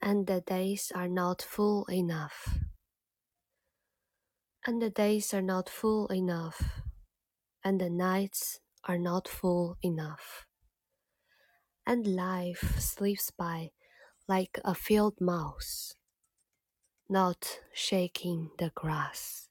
and the days are not full enough. And the days are not full enough, and the nights are not full enough. And life slips by like a field mouse, not shaking the grass.